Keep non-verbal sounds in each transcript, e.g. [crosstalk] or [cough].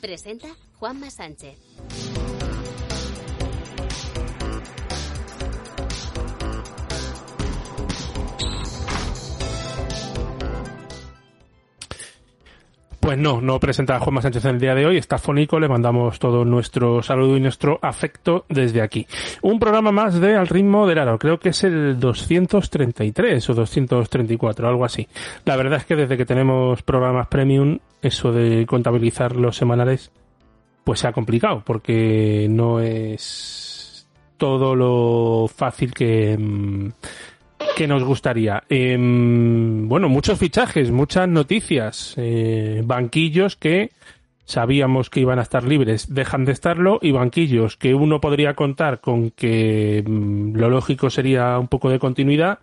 Presenta Juanma Sánchez. Pues no, no presenta a Juanma Sánchez en el día de hoy, está fónico, le mandamos todo nuestro saludo y nuestro afecto desde aquí. Un programa más de Al ritmo del aro, creo que es el 233 o 234, algo así. La verdad es que desde que tenemos programas premium, eso de contabilizar los semanales, pues se ha complicado, porque no es todo lo fácil que... mm, que nos gustaría. Em, bueno, muchos fichajes, muchas noticias, eh, banquillos que sabíamos que iban a estar libres, dejan de estarlo, y banquillos que uno podría contar con que mm, lo lógico sería un poco de continuidad,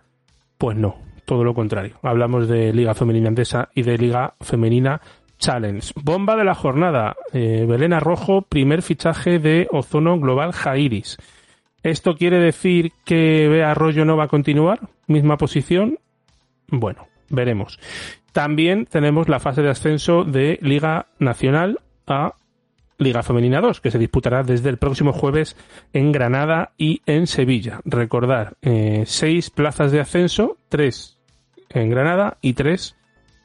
pues no, todo lo contrario. Hablamos de Liga Femenina Andesa y de Liga Femenina Challenge. Bomba de la jornada, eh, Belén Arrojo, primer fichaje de Ozono Global Jairis. ¿Esto quiere decir que Bea Arroyo no va a continuar? ¿Misma posición? Bueno, veremos. También tenemos la fase de ascenso de Liga Nacional a Liga Femenina 2, que se disputará desde el próximo jueves en Granada y en Sevilla. Recordar, eh, seis plazas de ascenso, tres en Granada y tres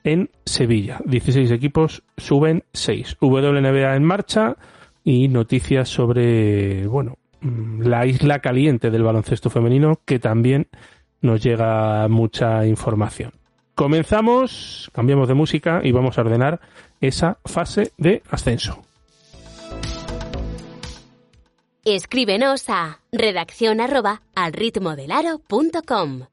en Sevilla. 16 equipos suben 6. WNBA en marcha y noticias sobre, bueno, mm, la isla caliente del baloncesto femenino que también nos llega mucha información. Comenzamos, cambiamos de música y vamos a ordenar esa fase de ascenso. Escríbenos a redacción arroba alritmodelaro.com.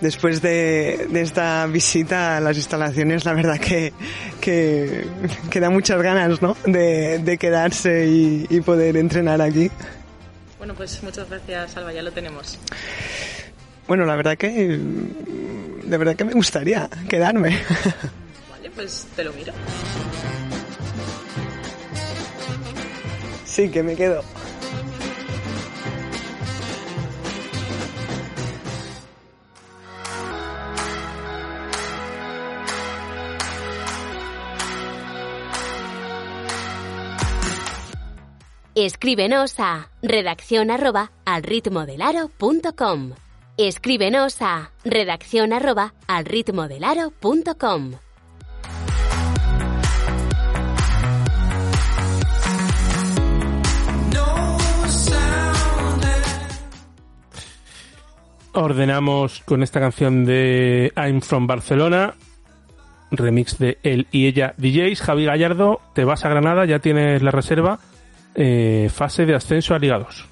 Después de, de esta visita a las instalaciones, la verdad que, que, que da muchas ganas ¿no? de, de quedarse y, y poder entrenar aquí. Bueno, pues muchas gracias, Alba, ya lo tenemos. Bueno, la verdad que de verdad que me gustaría quedarme. Vale, pues te lo miro. Sí, que me quedo. Escríbenos a redacción arroba alritmodelaro.com. Escríbenos a redacción arroba alritmodelaro.com. Ordenamos con esta canción de I'm from Barcelona, remix de él y ella DJs. Javi Gallardo, te vas a Granada, ya tienes la reserva. Eh, fase de ascenso a Liga 2.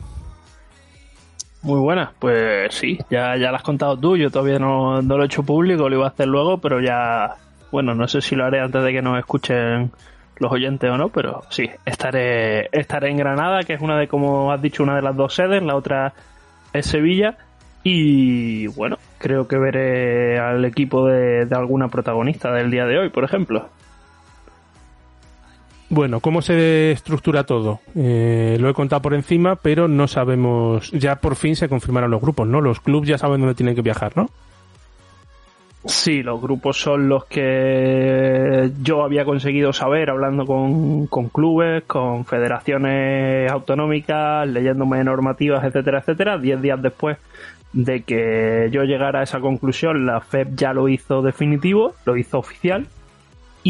Muy buena, pues sí, ya, ya lo has contado tú, yo todavía no, no lo he hecho público, lo iba a hacer luego, pero ya, bueno, no sé si lo haré antes de que nos escuchen los oyentes o no, pero sí, estaré, estaré en Granada, que es una de, como has dicho, una de las dos sedes, la otra es Sevilla, y bueno, creo que veré al equipo de, de alguna protagonista del día de hoy, por ejemplo. Bueno, ¿cómo se estructura todo? Eh, lo he contado por encima, pero no sabemos. Ya por fin se confirmaron los grupos, ¿no? Los clubes ya saben dónde tienen que viajar, ¿no? Sí, los grupos son los que yo había conseguido saber hablando con, con clubes, con federaciones autonómicas, leyéndome normativas, etcétera, etcétera. Diez días después de que yo llegara a esa conclusión, la FEP ya lo hizo definitivo, lo hizo oficial.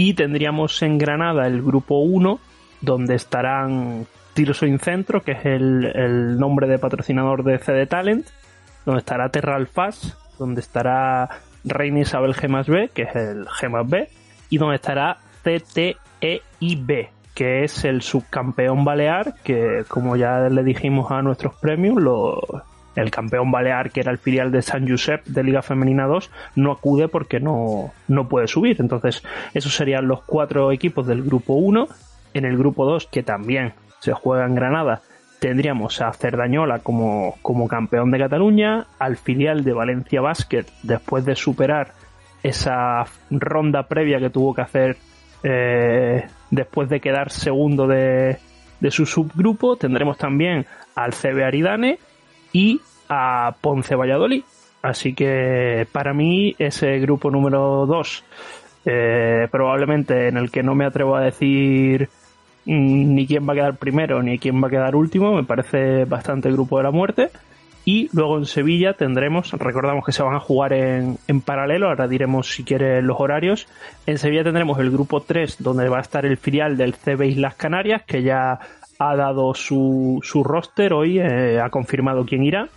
Y tendríamos en Granada el grupo 1, donde estarán Tirso Incentro, que es el, nombre de patrocinador de CD Talent, donde estará Terral Fast, donde estará Reina Isabel G más B, que es el G más B, y donde estará CTEIB, que es el subcampeón balear, que como ya le dijimos a nuestros premios, el campeón balear, que era el filial de San Josep de Liga Femenina 2, no acude porque no, no puede subir. Entonces, esos serían los cuatro equipos del grupo 1. En el grupo 2, que también se juega en Granada, tendríamos a Cerdañola como, como campeón de Cataluña, al filial de Valencia Basket después de superar esa ronda previa que tuvo que hacer eh, después de quedar segundo de, de, su subgrupo, tendremos también al CB Aridane y a Ponce Valladolid. Así que para mí ese grupo número 2, eh, probablemente en el que no me atrevo a decir Mm, ni quién va a quedar primero ni quién va a quedar último, me parece bastante grupo de la muerte. Y luego en Sevilla tendremos, recordamos que se van a jugar en, en paralelo, ahora diremos si quiere los horarios. En Sevilla tendremos el grupo 3, donde va a estar el filial del CB Islas Canarias, que ya ha dado su, su roster hoy, eh, ha confirmado quién irá.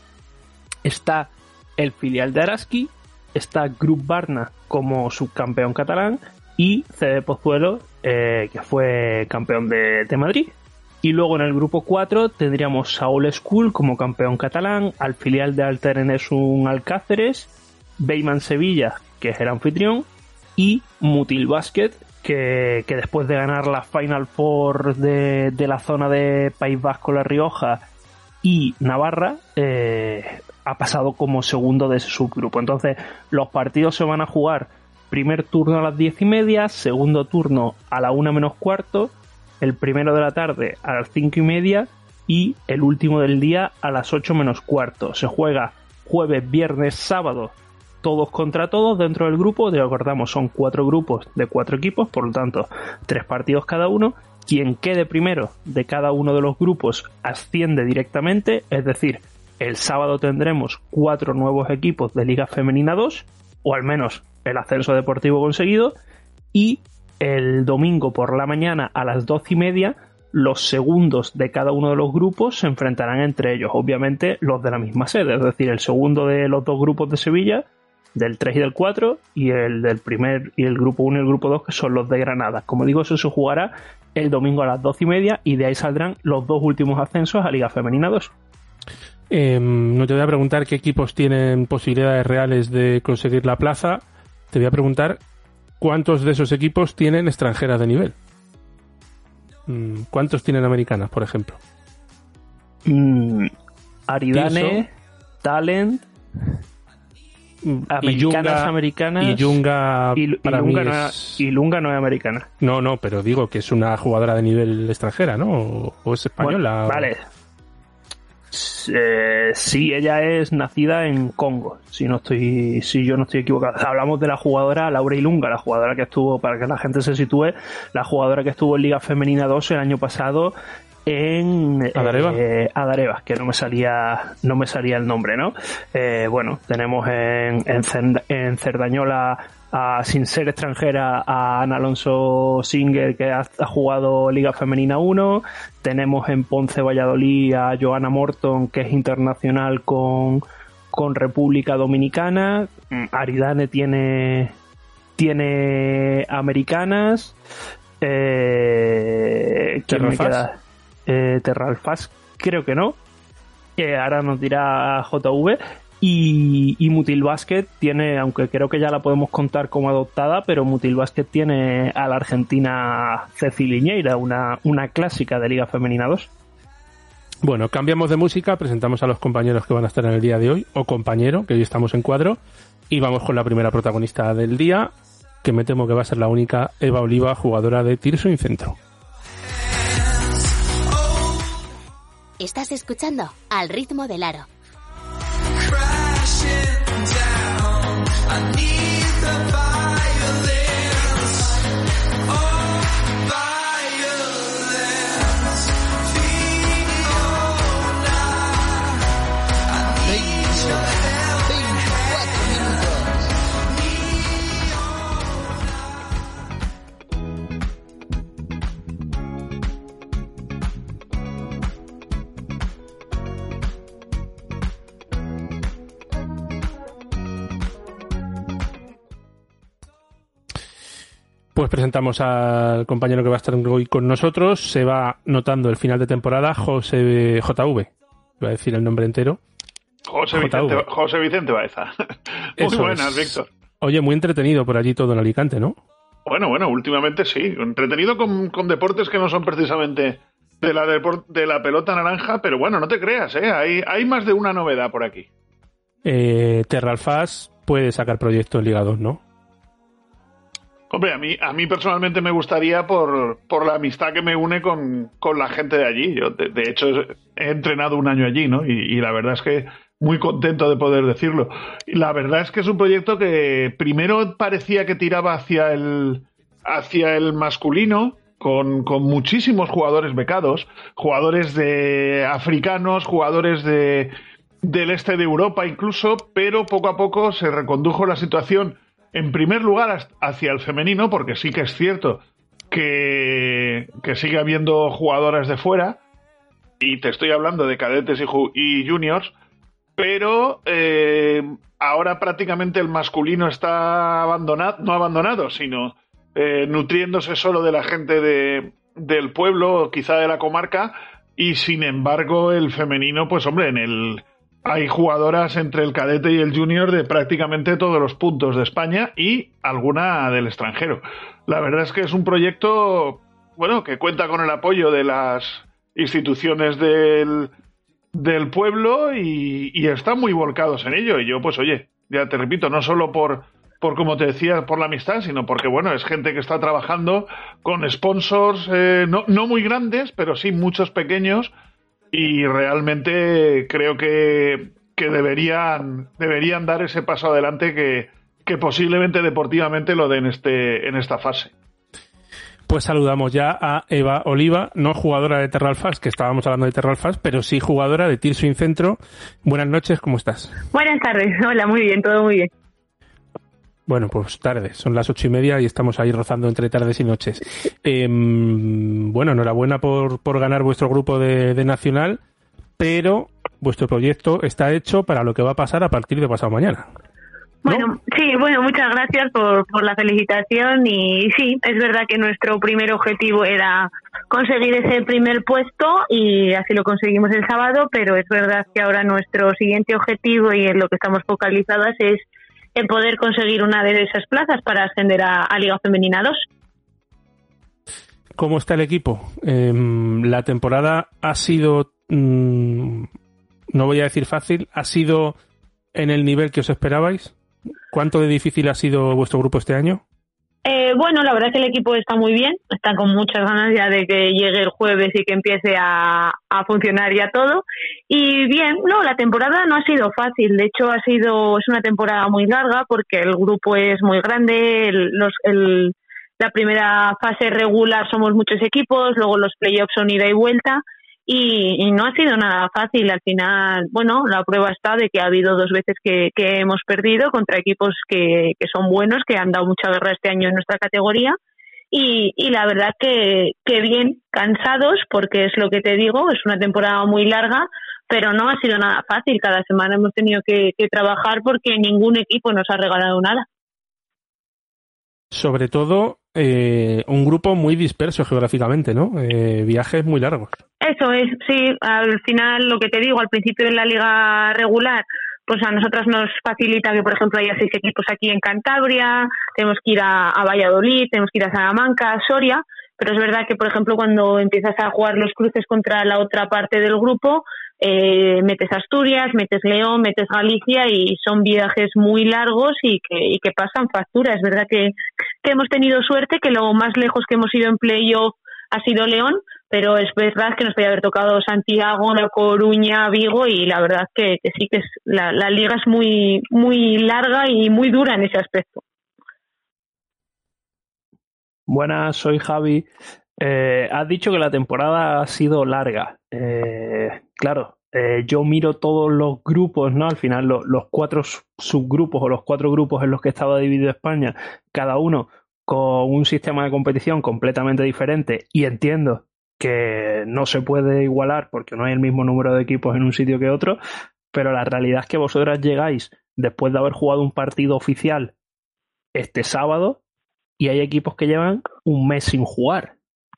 Está el filial de Araski, está Grup Barna como subcampeón catalán y CD Pozuelo, eh, que fue campeón de, Madrid. Y luego en el grupo 4 tendríamos Saúl School como campeón catalán, al filial de Alter un Alcáceres, Beyman Sevilla, que es el anfitrión, y Mutil Basket, que, después de ganar la Final Four de, la zona de País Vasco, La Rioja y Navarra, eh, ha pasado como segundo de ese subgrupo. Entonces, los partidos se van a jugar primer turno a las diez y media, segundo turno a la una menos cuarto, el primero de la tarde a las cinco y media y el último del día a las ocho menos cuarto. Se juega jueves, viernes, sábado, todos contra todos dentro del grupo. De acordamos, son cuatro grupos de cuatro equipos, por lo tanto, tres partidos cada uno. Quien quede primero de cada uno de los grupos asciende directamente, es decir, el sábado tendremos cuatro nuevos equipos de Liga Femenina 2, o al menos el ascenso deportivo conseguido y el domingo por la mañana a las doce y media los segundos de cada uno de los grupos se enfrentarán entre ellos, obviamente los de la misma sede, es decir, el segundo de los dos grupos de Sevilla, del 3 y del 4, y el del primer y el grupo 1 y el grupo 2, que son los de Granada. Como digo, eso se jugará el domingo a las doce y media y de ahí saldrán los dos últimos ascensos a Liga Femenina 2. Em, no te voy a preguntar qué equipos tienen posibilidades reales de conseguir la plaza te voy a preguntar cuántos de esos equipos tienen extranjeras de nivel. Mm, ¿Cuántos tienen americanas, por ejemplo? Mm, Aridane, Talent, americanas, americanas. Y Yunga, y, para Lunga no es... y Lunga no es americana. No, no, pero digo que es una jugadora de nivel extranjera, ¿no? O, es española. vale, eh, sí, ella es nacida en Congo, si no estoy, si yo no estoy equivocado. Hablamos de la jugadora Laura Ilunga, la jugadora que estuvo, para que la gente se sitúe, la jugadora que estuvo en Liga Femenina 2 el año pasado en Adareva, eh, Adareva que no me salía no me salía el nombre no eh, bueno tenemos en, en, Cerdañola sin ser extranjera a Ana Alonso Singer que ha, jugado Liga Femenina 1 tenemos en Ponce Valladolid a Joana Morton que es internacional con, con República Dominicana. Mm, Aridane tiene tiene americanas. Eh, ¿quién me queda? Eh, Terralfast creo que no. Que ahora nos dirá JV y, y, Mutil Basket tiene, aunque creo que ya la podemos contar como adoptada, pero Mutil Basket tiene a la argentina Ceci Liñeira, una, una clásica de Liga Femenina 2. Bueno, cambiamos de música, presentamos a los compañeros que van a estar en el día de hoy, o compañero, que hoy estamos en cuadro, y vamos con la primera protagonista del día, que me temo que va a ser la única, Eva Oliva, jugadora de Tirso y Centro. Estás escuchando Al ritmo del aro. down. I need the fire. Pues presentamos al compañero que va a estar hoy con nosotros. Se va notando el final de temporada, José JV. Voy a decir el nombre entero. José Vicente, José Vicente Baeza. [laughs] Muy buenas, Víctor. Oye, muy entretenido por allí todo en Alicante, ¿no? Bueno, bueno, últimamente sí. Entretenido con, deportes que no son precisamente de la, de la pelota naranja, pero bueno, no te creas, ¿eh? Hay, hay más de una novedad por aquí. Eh, Terralfaz puede sacar proyectos ligados, ¿no? Hombre, a mí, a mí personalmente me gustaría por, por la amistad que me une con, la gente de allí. Yo, de, hecho, he entrenado un año allí, ¿no? Y, la verdad es que muy contento de poder decirlo. Y la verdad es que es un proyecto que primero parecía que tiraba hacia el, hacia el masculino, con, con, muchísimos jugadores becados, jugadores de africanos, jugadores de, del este de Europa incluso, pero poco a poco se recondujo la situación en primer lugar hacia el femenino, porque sí que es cierto que, sigue habiendo jugadoras de fuera, y te estoy hablando de cadetes y, juniors, pero eh, ahora prácticamente el masculino está abandonado, no abandonado, sino eh, nutriéndose solo de la gente de, del pueblo, quizá de la comarca, y sin embargo el femenino, pues hombre, en el, hay jugadoras entre el cadete y el junior de prácticamente todos los puntos de España y alguna del extranjero. La verdad es que es un proyecto, bueno, que cuenta con el apoyo de las instituciones del, del pueblo y, y, están muy volcados en ello. Y yo, pues oye, ya te repito, no solo por, por como te decía, por la amistad, sino porque, bueno, es gente que está trabajando con sponsors eh, no, no muy grandes, pero sí muchos pequeños y realmente creo que, que deberían, deberían dar ese paso adelante que, que posiblemente deportivamente lo den este, en esta fase. Pues saludamos ya a Eva Oliva, no jugadora de Terralfas, que estábamos hablando de Terralfas, pero sí jugadora de Tirso Centro. Buenas noches, ¿cómo estás? Buenas tardes, hola, muy bien, todo muy bien. Bueno, pues tarde, son las ocho y media y estamos ahí rozando entre tardes y noches. Em, bueno, enhorabuena por, por ganar vuestro grupo de, Nacional, pero vuestro proyecto está hecho para lo que va a pasar a partir de pasado mañana. Bueno, sí, bueno, muchas gracias por, por la felicitación y sí, es verdad que nuestro primer objetivo era conseguir ese primer puesto y así lo conseguimos el sábado, pero es verdad que ahora nuestro siguiente objetivo y en lo que estamos focalizadas es en poder conseguir una de esas plazas para ascender a, Liga Femenina 2. ¿Cómo está el equipo? Em, la temporada ha sido, mm, no voy a decir fácil, ha sido en el nivel que os esperabais. ¿Cuánto de difícil ha sido vuestro grupo este año? Eh, bueno, la verdad es que el equipo está muy bien, está con muchas ganas ya de que llegue el jueves y que empiece a, funcionar ya todo. Y bien, no, la temporada no ha sido fácil, de hecho ha sido, es una temporada muy larga porque el grupo es muy grande, los, el, la primera fase regular somos muchos equipos, luego los playoffs son ida y vuelta y, no ha sido nada fácil. Al final, bueno, la prueba está de que ha habido dos veces que, hemos perdido contra equipos que, son buenos, que han dado mucha guerra este año en nuestra categoría. Y, la verdad que, que bien, cansados, porque es lo que te digo, es una temporada muy larga, pero no ha sido nada fácil. Cada semana hemos tenido que, que trabajar porque ningún equipo nos ha regalado nada. Sobre todo, eh, un grupo muy disperso geográficamente, ¿no? Eh, viajes muy largos. Eso es, sí. Al final, lo que te digo, al principio de la liga regular, pues a nosotras nos facilita que, por ejemplo, haya seis equipos aquí en Cantabria, tenemos que ir a, Valladolid, tenemos que ir a Salamanca, a Soria, pero es verdad que, por ejemplo, cuando empiezas a jugar los cruces contra la otra parte del grupo, eh, metes Asturias, metes León, metes Galicia y son viajes muy largos y que, y que pasan factura. Es verdad que, que hemos tenido suerte, que lo más lejos que hemos ido en playoff ha sido León, pero es verdad que nos podía haber tocado Santiago, La Coruña, Vigo y la verdad que, que sí que es, la, la liga es muy, muy larga y muy dura en ese aspecto. Buenas, soy Javi. Eh, has dicho que la temporada ha sido larga. Eh, claro, eh, yo miro todos los grupos, ¿no? Al final, los cuatro subgrupos o los cuatro grupos en los que estaba dividido España, cada uno con un sistema de competición completamente diferente y entiendo que no se puede igualar porque no hay el mismo número de equipos en un sitio que otro, pero la realidad es que vosotras llegáis después de haber jugado un partido oficial este sábado y hay equipos que llevan un mes sin jugar.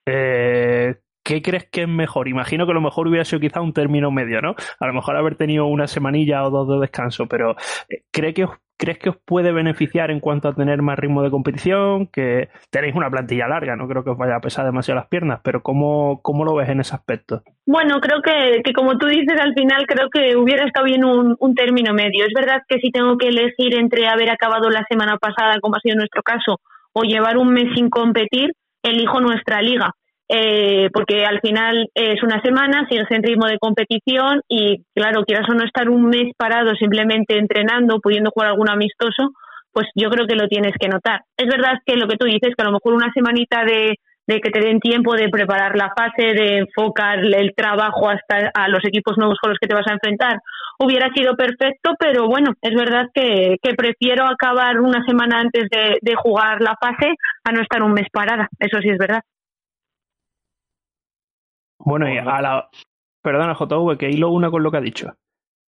Eh, ¿Qué crees que es mejor? Imagino que lo mejor hubiera sido quizá un término medio, ¿no? A lo mejor haber tenido una semanilla o dos de descanso, pero eh, ¿cree que ¿crees que os puede beneficiar en cuanto a tener más ritmo de competición? Que tenéis una plantilla larga, no creo que os vaya a pesar demasiado las piernas, pero ¿cómo, cómo lo ves en ese aspecto? Bueno, creo que, que como tú dices al final, creo que hubiera estado bien un término medio. Es verdad que si tengo que elegir entre haber acabado la semana pasada, como ha sido nuestro caso, o llevar un mes sin competir, elijo nuestra liga eh, porque al final es una semana, sigues en ritmo de competición y, claro, quieras o no estar un mes parado simplemente entrenando, pudiendo jugar algún amistoso, pues yo creo que lo tienes que notar. Es verdad que lo que tú dices, que a lo mejor una semanita de, de que te den tiempo de preparar la fase, de enfocar el trabajo hasta a los equipos nuevos con los que te vas a enfrentar, hubiera sido perfecto, pero bueno, es verdad que, que prefiero acabar una semana antes de, de jugar la fase a no estar un mes parada, eso sí es verdad. Bueno, y a la. Perdona, JV, que hilo una con lo que ha dicho.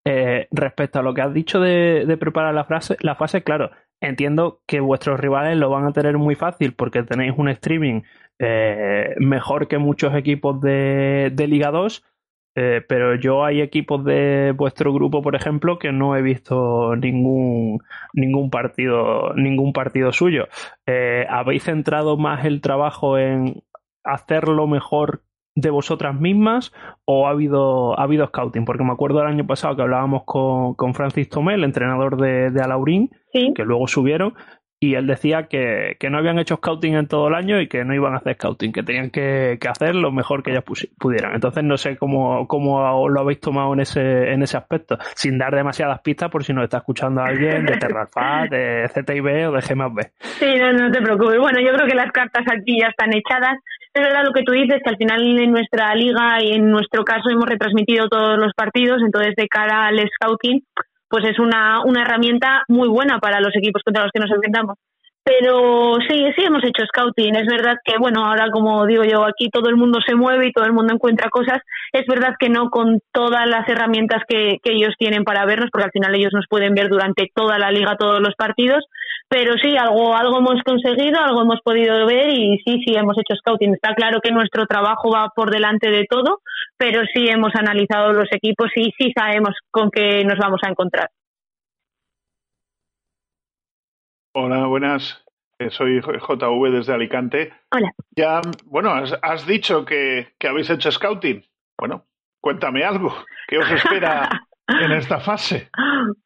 Eh, respecto a lo que has dicho de, preparar la, frase, la fase, claro, entiendo que vuestros rivales lo van a tener muy fácil porque tenéis un streaming eh, mejor que muchos equipos de, de Liga 2, eh, pero yo hay equipos de vuestro grupo, por ejemplo, que no he visto ningún, ningún partido, ningún partido suyo. ¿Habéis centrado más el trabajo en hacerlo mejor de vosotras mismas o ha habido, ha habido scouting? Porque me acuerdo el año pasado que hablábamos con, con Francis Tomé, el entrenador de, de Alaurín, que luego subieron, y él decía que, que, no habían hecho scouting en todo el año y que no iban a hacer scouting, que tenían que, que hacer lo mejor que ellas pudieran. Entonces no sé cómo, cómo lo habéis tomado en ese, en ese aspecto, sin dar demasiadas pistas por si nos está escuchando alguien de Terralfat, de ZIB o de G Sí, no, no te preocupes. Bueno, yo creo que las cartas aquí ya están echadas. Es verdad lo que tú dices, que al final en nuestra liga y en nuestro caso hemos retransmitido todos los partidos, entonces de cara al scouting, pues es una, una herramienta muy buena para los equipos contra los que nos enfrentamos. Pero sí, sí hemos hecho scouting. Es verdad que, bueno, ahora como digo yo, aquí todo el mundo se mueve y todo el mundo encuentra cosas. Es verdad que no con todas las herramientas que, que ellos tienen para vernos, porque al final ellos nos pueden ver durante toda la liga, todos los partidos, pero sí, algo, algo hemos conseguido, algo hemos podido ver y sí, sí, hemos hecho scouting. Está claro que nuestro trabajo va por delante de todo, pero sí hemos analizado los equipos y sí sabemos con qué nos vamos a encontrar. Hola, buenas. Eh, soy JV desde Alicante. Hola. Ya, bueno, has, has dicho que, que habéis hecho scouting. Bueno, cuéntame algo. ¿Qué os espera [laughs] en esta fase.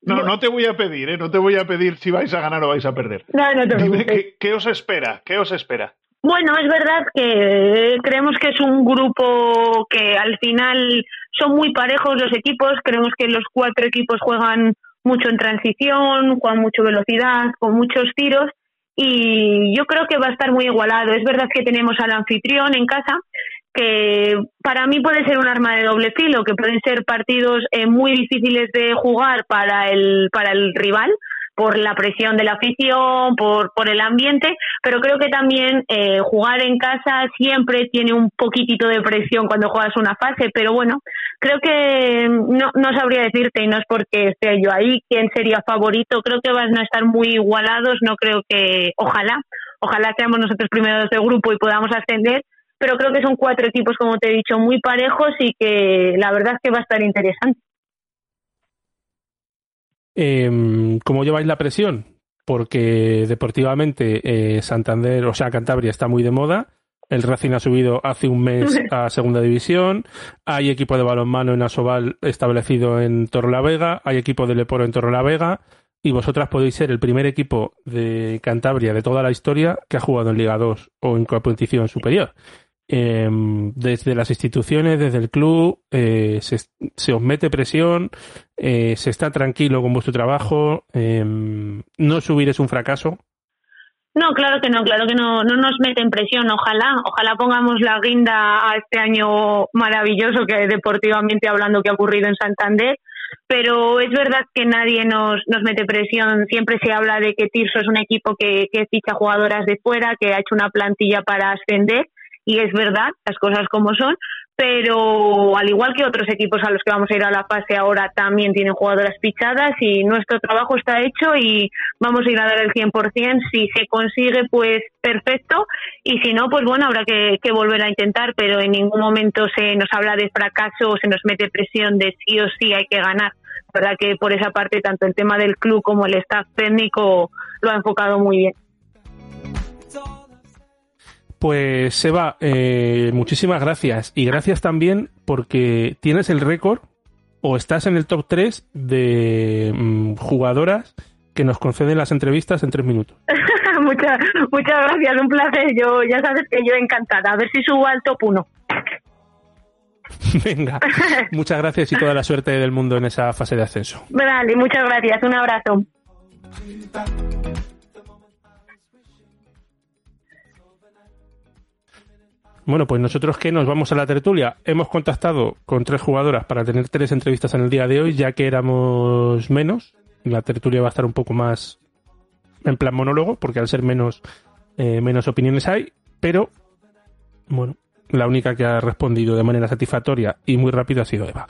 No, no te voy a pedir, ¿eh? No te voy a pedir si vais a ganar o vais a perder. No, no te Dime qué, qué, os espera, qué os espera. Bueno, es verdad que creemos que es un grupo que al final son muy parejos los equipos. Creemos que los cuatro equipos juegan mucho en transición, juegan mucho velocidad, con muchos tiros. Y yo creo que va a estar muy igualado. Es verdad que tenemos al anfitrión en casa, que para mí puede ser un arma de doble filo, que pueden ser partidos eh, muy difíciles de jugar para el, para el rival por la presión de la afición, por, por el ambiente, pero creo que también eh, jugar en casa siempre tiene un poquitito de presión cuando juegas una fase, pero bueno, creo que no, no sabría decirte, y no es porque esté yo ahí, quién sería favorito, creo que van a estar muy igualados, no creo que, ojalá, ojalá seamos nosotros primeros de grupo y podamos ascender, pero creo que son cuatro equipos, como te he dicho, muy parejos y que la verdad es que va a estar interesante. Eh, ¿Cómo lleváis la presión? Porque deportivamente eh, Santander, o sea, Cantabria está muy de moda. El Racing ha subido hace un mes [laughs] a segunda división. Hay equipo de balonmano en Asobal establecido en Torrelavega. Hay equipo de Leporo en Torrelavega. Y vosotras podéis ser el primer equipo de Cantabria de toda la historia que ha jugado en Liga 2 o en competición superior eh, desde las instituciones, desde el club, eh, se, se, os mete presión, eh, se está tranquilo con vuestro trabajo, no subir es un fracaso. No, claro que no, claro que no, no nos meten presión, ojalá, ojalá pongamos la guinda a este año maravilloso que deportivamente hablando que ha ocurrido en Santander, pero es verdad que nadie nos, nos mete presión, siempre se habla de que Tirso es un equipo que, que ficha jugadoras de fuera, que ha hecho una plantilla para ascender, y es verdad, las cosas como son, pero al igual que otros equipos a los que vamos a ir a la fase ahora también tienen jugadoras fichadas y nuestro trabajo está hecho y vamos a ir a dar el 100%. Si se consigue, pues perfecto y si no, pues bueno, habrá que, volver a intentar, pero en ningún momento se nos habla de fracaso o se nos mete presión de sí o sí hay que ganar. La verdad que por esa parte tanto el tema del club como el staff técnico lo ha enfocado muy bien. Pues Seba, eh, muchísimas gracias. Y gracias también porque tienes el récord o estás en el top 3 de mm, jugadoras que nos conceden las entrevistas en tres minutos. [laughs] muchas, muchas gracias, un placer. Yo ya sabes que yo encantada. A ver si subo al top 1. [laughs] Venga, muchas gracias y toda la suerte del mundo en esa fase de ascenso. Vale, muchas gracias. Un abrazo. Bueno, pues nosotros que nos vamos a la tertulia, hemos contactado con tres jugadoras para tener tres entrevistas en el día de hoy, ya que éramos menos. La tertulia va a estar un poco más en plan monólogo, porque al ser menos, eh, menos opiniones hay, pero bueno, la única que ha respondido de manera satisfactoria y muy rápido ha sido Eva.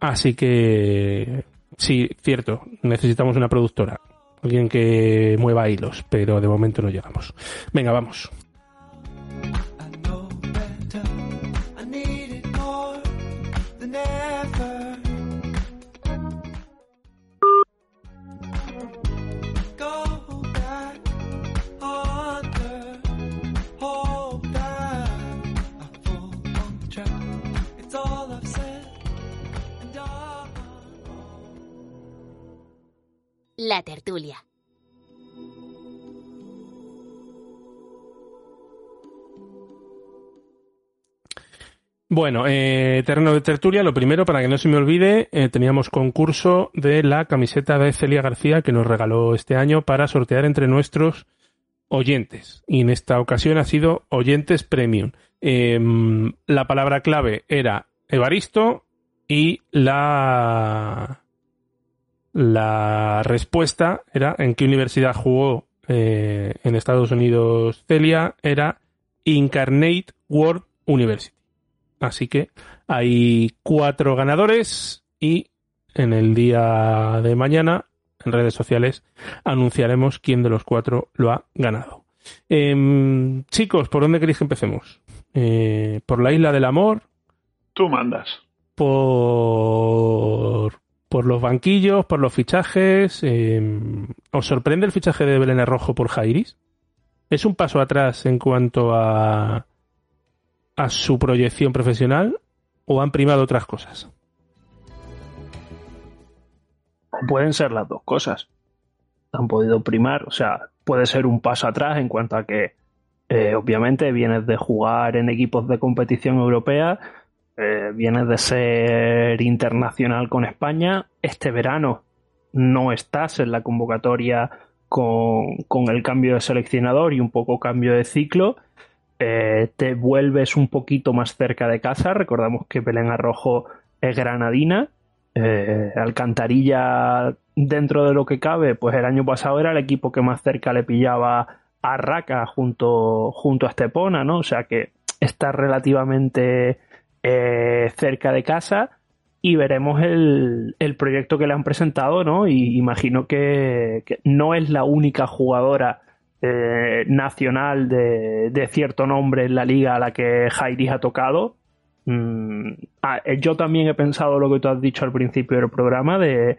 Así que sí, cierto, necesitamos una productora, alguien que mueva hilos, pero de momento no llegamos. Venga, vamos. Tertulia. Bueno, eh, terreno de tertulia, lo primero, para que no se me olvide, eh, teníamos concurso de la camiseta de Celia García que nos regaló este año para sortear entre nuestros oyentes. Y en esta ocasión ha sido oyentes premium. Em, la palabra clave era Evaristo y la la respuesta era en qué universidad jugó eh, en Estados Unidos Celia, era Incarnate World University. Así que hay cuatro ganadores y en el día de mañana en redes sociales anunciaremos quién de los cuatro lo ha ganado. Em, chicos, ¿por dónde queréis que empecemos? Eh, ¿Por la isla del amor? Tú mandas. Por por los banquillos, por los fichajes. Em, ¿Os sorprende el fichaje de Belén Rojo por Jairis? ¿Es un paso atrás en cuanto a, su proyección profesional o han primado otras cosas? Pueden ser las dos cosas. Han podido primar, o sea, puede ser un paso atrás en cuanto a que, eh, obviamente, vienes de jugar en equipos de competición europea, eh, vienes de ser internacional con España, este verano no estás en la convocatoria con, el cambio de seleccionador y un poco cambio de ciclo, eh, te vuelves un poquito más cerca de casa, recordamos que Belén Arrojo es granadina, eh, Alcantarilla dentro de lo que cabe, pues el año pasado era el equipo que más cerca le pillaba a Raca junto, junto a Estepona, ¿no? O sea que está relativamente eh, cerca de casa y veremos el, proyecto que le han presentado, ¿no? Y imagino que, no es la única jugadora eh, nacional de, cierto nombre en la liga a la que Jairi ha tocado. Mm, ah, eh, yo también he pensado lo que tú has dicho al principio del programa de,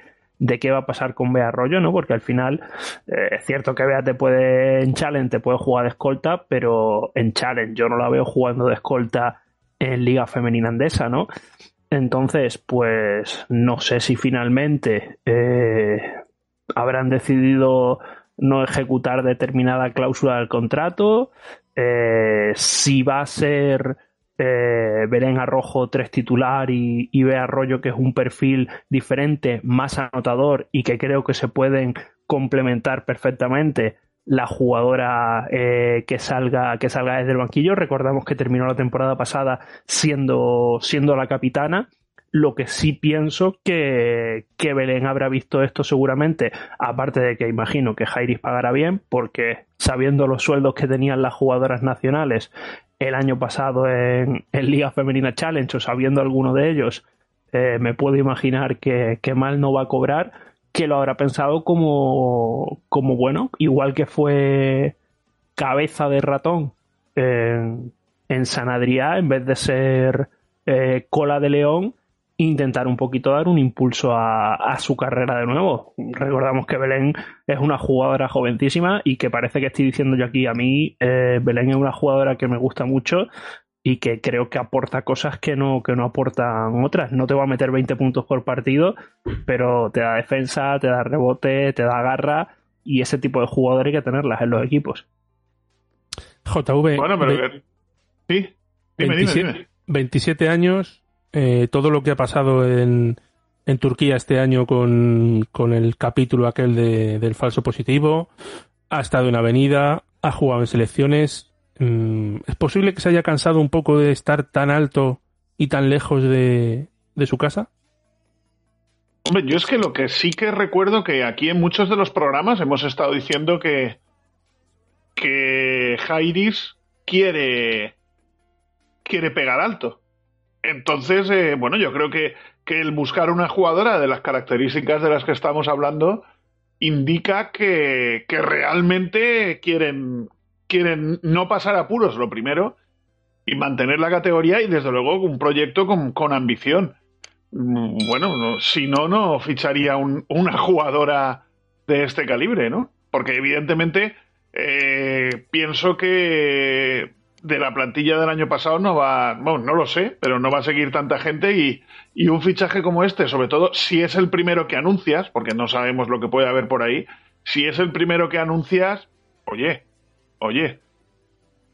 qué va a pasar con Bea Arroyo, ¿no? Porque al final es cierto que Bea te puede en challenge, te puede jugar de escolta, pero en challenge yo no la veo jugando de escolta en Liga Femenina Andesa, ¿no? Entonces, pues no sé si finalmente eh, habrán decidido no ejecutar determinada cláusula del contrato, eh, si va a ser eh, Belén Arrojo tres titular y, y Bea Arroyo, que es un perfil diferente, más anotador y que creo que se pueden complementar perfectamente, la jugadora eh, que salga que salga desde el banquillo. Recordamos que terminó la temporada pasada siendo, siendo la capitana. Lo que sí pienso que, que Belén habrá visto esto seguramente, aparte de que imagino que Jairis pagará bien, porque sabiendo los sueldos que tenían las jugadoras nacionales el año pasado en, Liga Femenina Challenge o sabiendo alguno de ellos, eh, me puedo imaginar que, que mal no va a cobrar que lo habrá pensado como, como bueno, igual que fue cabeza de ratón en, en San Adrià, en vez de ser eh, cola de león, intentar un poquito dar un impulso a, su carrera de nuevo. Recordamos que Belén es una jugadora jovencísima y que parece que estoy diciendo yo aquí a mí, eh, Belén es una jugadora que me gusta mucho y que creo que aporta cosas que no, que no aportan otras. No te va a meter 20 puntos por partido, pero te da defensa, te da rebote, te da garra y ese tipo de jugadores hay que tenerlas en los equipos. JV. Bueno, pero. Sí, dime, 27, dime, 27 años, eh, todo lo que ha pasado en, en Turquía este año con, con el capítulo aquel de, del falso positivo, ha estado en Avenida, ha jugado en selecciones, ¿Es posible que se haya cansado un poco de estar tan alto y tan lejos de, su casa? Hombre, yo es que lo que sí que recuerdo que aquí en muchos de los programas hemos estado diciendo que que Jairis quiere quiere pegar alto. Entonces, eh, bueno, yo creo que, que el buscar una jugadora de las características de las que estamos hablando indica que, que realmente quieren, quieren no pasar apuros, lo primero, y mantener la categoría y desde luego un proyecto con, ambición. Mm, bueno, si no, no ficharía una jugadora de este calibre, ¿no? Porque evidentemente eh, pienso que de la plantilla del año pasado no va, bueno, no lo sé, pero no va a seguir tanta gente y, y un fichaje como este, sobre todo si es el primero que anuncias, porque no sabemos lo que puede haber por ahí, si es el primero que anuncias, oye, oye,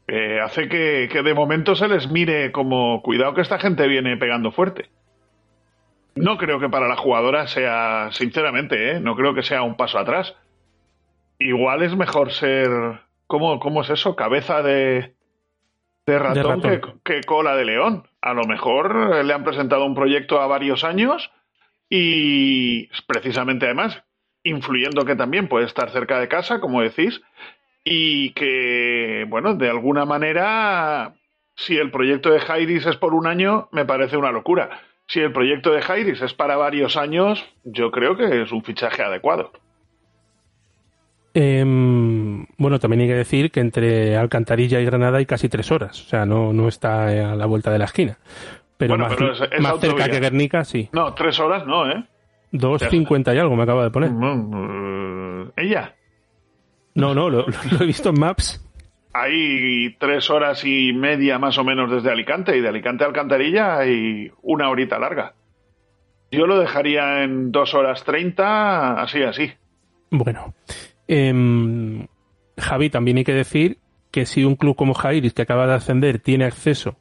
eh, hace que, de momento se les mire como cuidado que esta gente viene pegando fuerte. No creo que para la jugadora sea, sinceramente, ¿eh? no creo que sea un paso atrás. Igual es mejor ser, ¿cómo, cómo es eso? Cabeza de, de ratón, Que, cola de león. A lo mejor le han presentado un proyecto a varios años y precisamente además, influyendo que también puede estar cerca de casa, como decís, y que, bueno, de alguna manera, si el proyecto de Jairis es por un año, me parece una locura. Si el proyecto de Jairis es para varios años, yo creo que es un fichaje adecuado. Em, bueno, también hay que decir que entre Alcantarilla y Granada hay casi tres horas, o sea, no, no está a la vuelta de la esquina. Pero más, más cerca que Guernica, sí. No, tres horas no, ¿eh? Dos cincuenta y algo me acaba de poner. Mm, ¿Ella? No, no, lo, he visto en Maps. Hay tres horas y media más o menos desde Alicante y de Alicante a Alcantarilla hay una horita larga. Yo lo dejaría en dos horas treinta, así, así. Bueno, em, Javi, también hay que decir que si un club como Jairis, que acaba de ascender, tiene acceso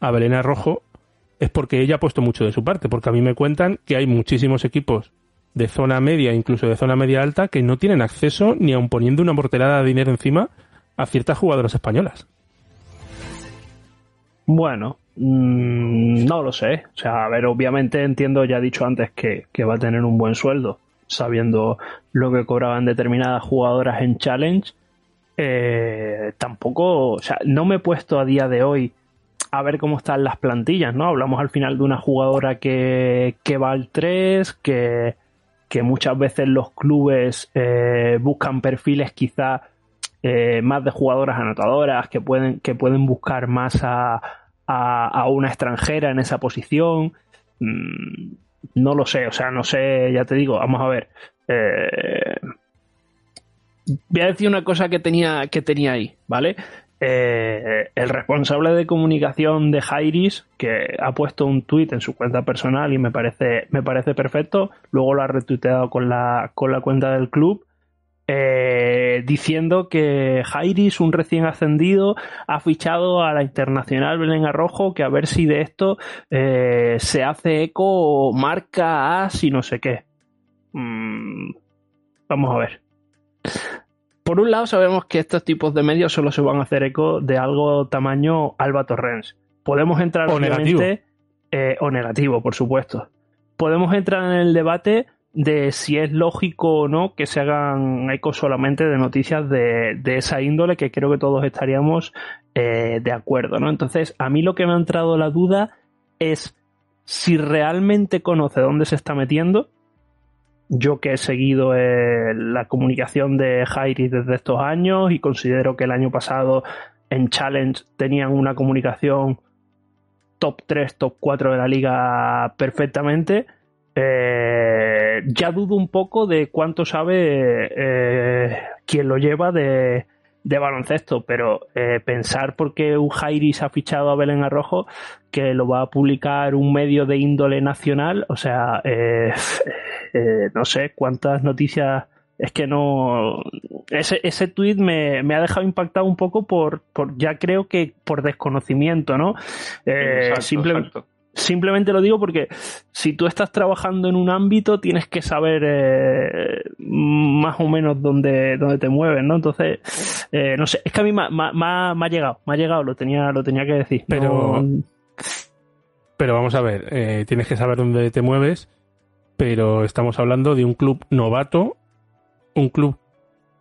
a Belena Rojo, es porque ella ha puesto mucho de su parte, porque a mí me cuentan que hay muchísimos equipos de zona media, incluso de zona media alta, que no tienen acceso ni aun poniendo una mortelada de dinero encima a ciertas jugadoras españolas. Bueno, mm, no lo sé. O sea, a ver, obviamente entiendo, ya he dicho antes, que, va a tener un buen sueldo, sabiendo lo que cobraban determinadas jugadoras en Challenge. Eh, tampoco, o sea, no me he puesto a día de hoy a ver cómo están las plantillas, ¿no? Hablamos al final de una jugadora que, que va al 3, que, que muchas veces los clubes eh, buscan perfiles quizá eh, más de jugadoras anotadoras, que pueden, que pueden buscar más a, a, una extranjera en esa posición. Mm, no lo sé, o sea, no sé, ya te digo, vamos a ver. Eh, voy a decir una cosa que tenía, que tenía ahí, ¿vale? Eh, el responsable de comunicación de Jairis, que ha puesto un tuit en su cuenta personal y me parece, me parece perfecto, luego lo ha retuiteado con la, con la cuenta del club, eh, diciendo que Jairis, un recién ascendido, ha fichado a la Internacional Belén Arrojo, que a ver si de esto eh, se hace eco marca a si no sé qué. Mm, vamos a ver. Por un lado sabemos que estos tipos de medios solo se van a hacer eco de algo tamaño Alba Torrens. Podemos entrar o negativo. Eh, o negativo, por supuesto. Podemos entrar en el debate de si es lógico o no que se hagan eco solamente de noticias de, esa índole, que creo que todos estaríamos eh, de acuerdo, ¿no? Entonces, a mí lo que me ha entrado la duda es si realmente conoce dónde se está metiendo. Yo que he seguido eh, la comunicación de Jairi desde estos años y considero que el año pasado en Challenge tenían una comunicación top 3, top 4 de la liga perfectamente. Eh, ya dudo un poco de cuánto sabe eh, quien lo lleva de, baloncesto, pero eh, pensar porque un Jairis ha fichado a Belén Arrojo que lo va a publicar un medio de índole nacional, o sea, no sé cuántas noticias es que no. Ese, ese tweet me, ha dejado impactado un poco por, por ya creo que por desconocimiento, ¿no? simplemente, Simplemente lo digo porque si tú estás trabajando en un ámbito tienes que saber eh, más o menos dónde, dónde te mueves, ¿no? Entonces, eh, no sé, es que a mí me, ha llegado, me ha llegado, lo tenía, lo tenía que decir. Pero, pero vamos a ver, eh, tienes que saber dónde te mueves, pero estamos hablando de un club novato, un club,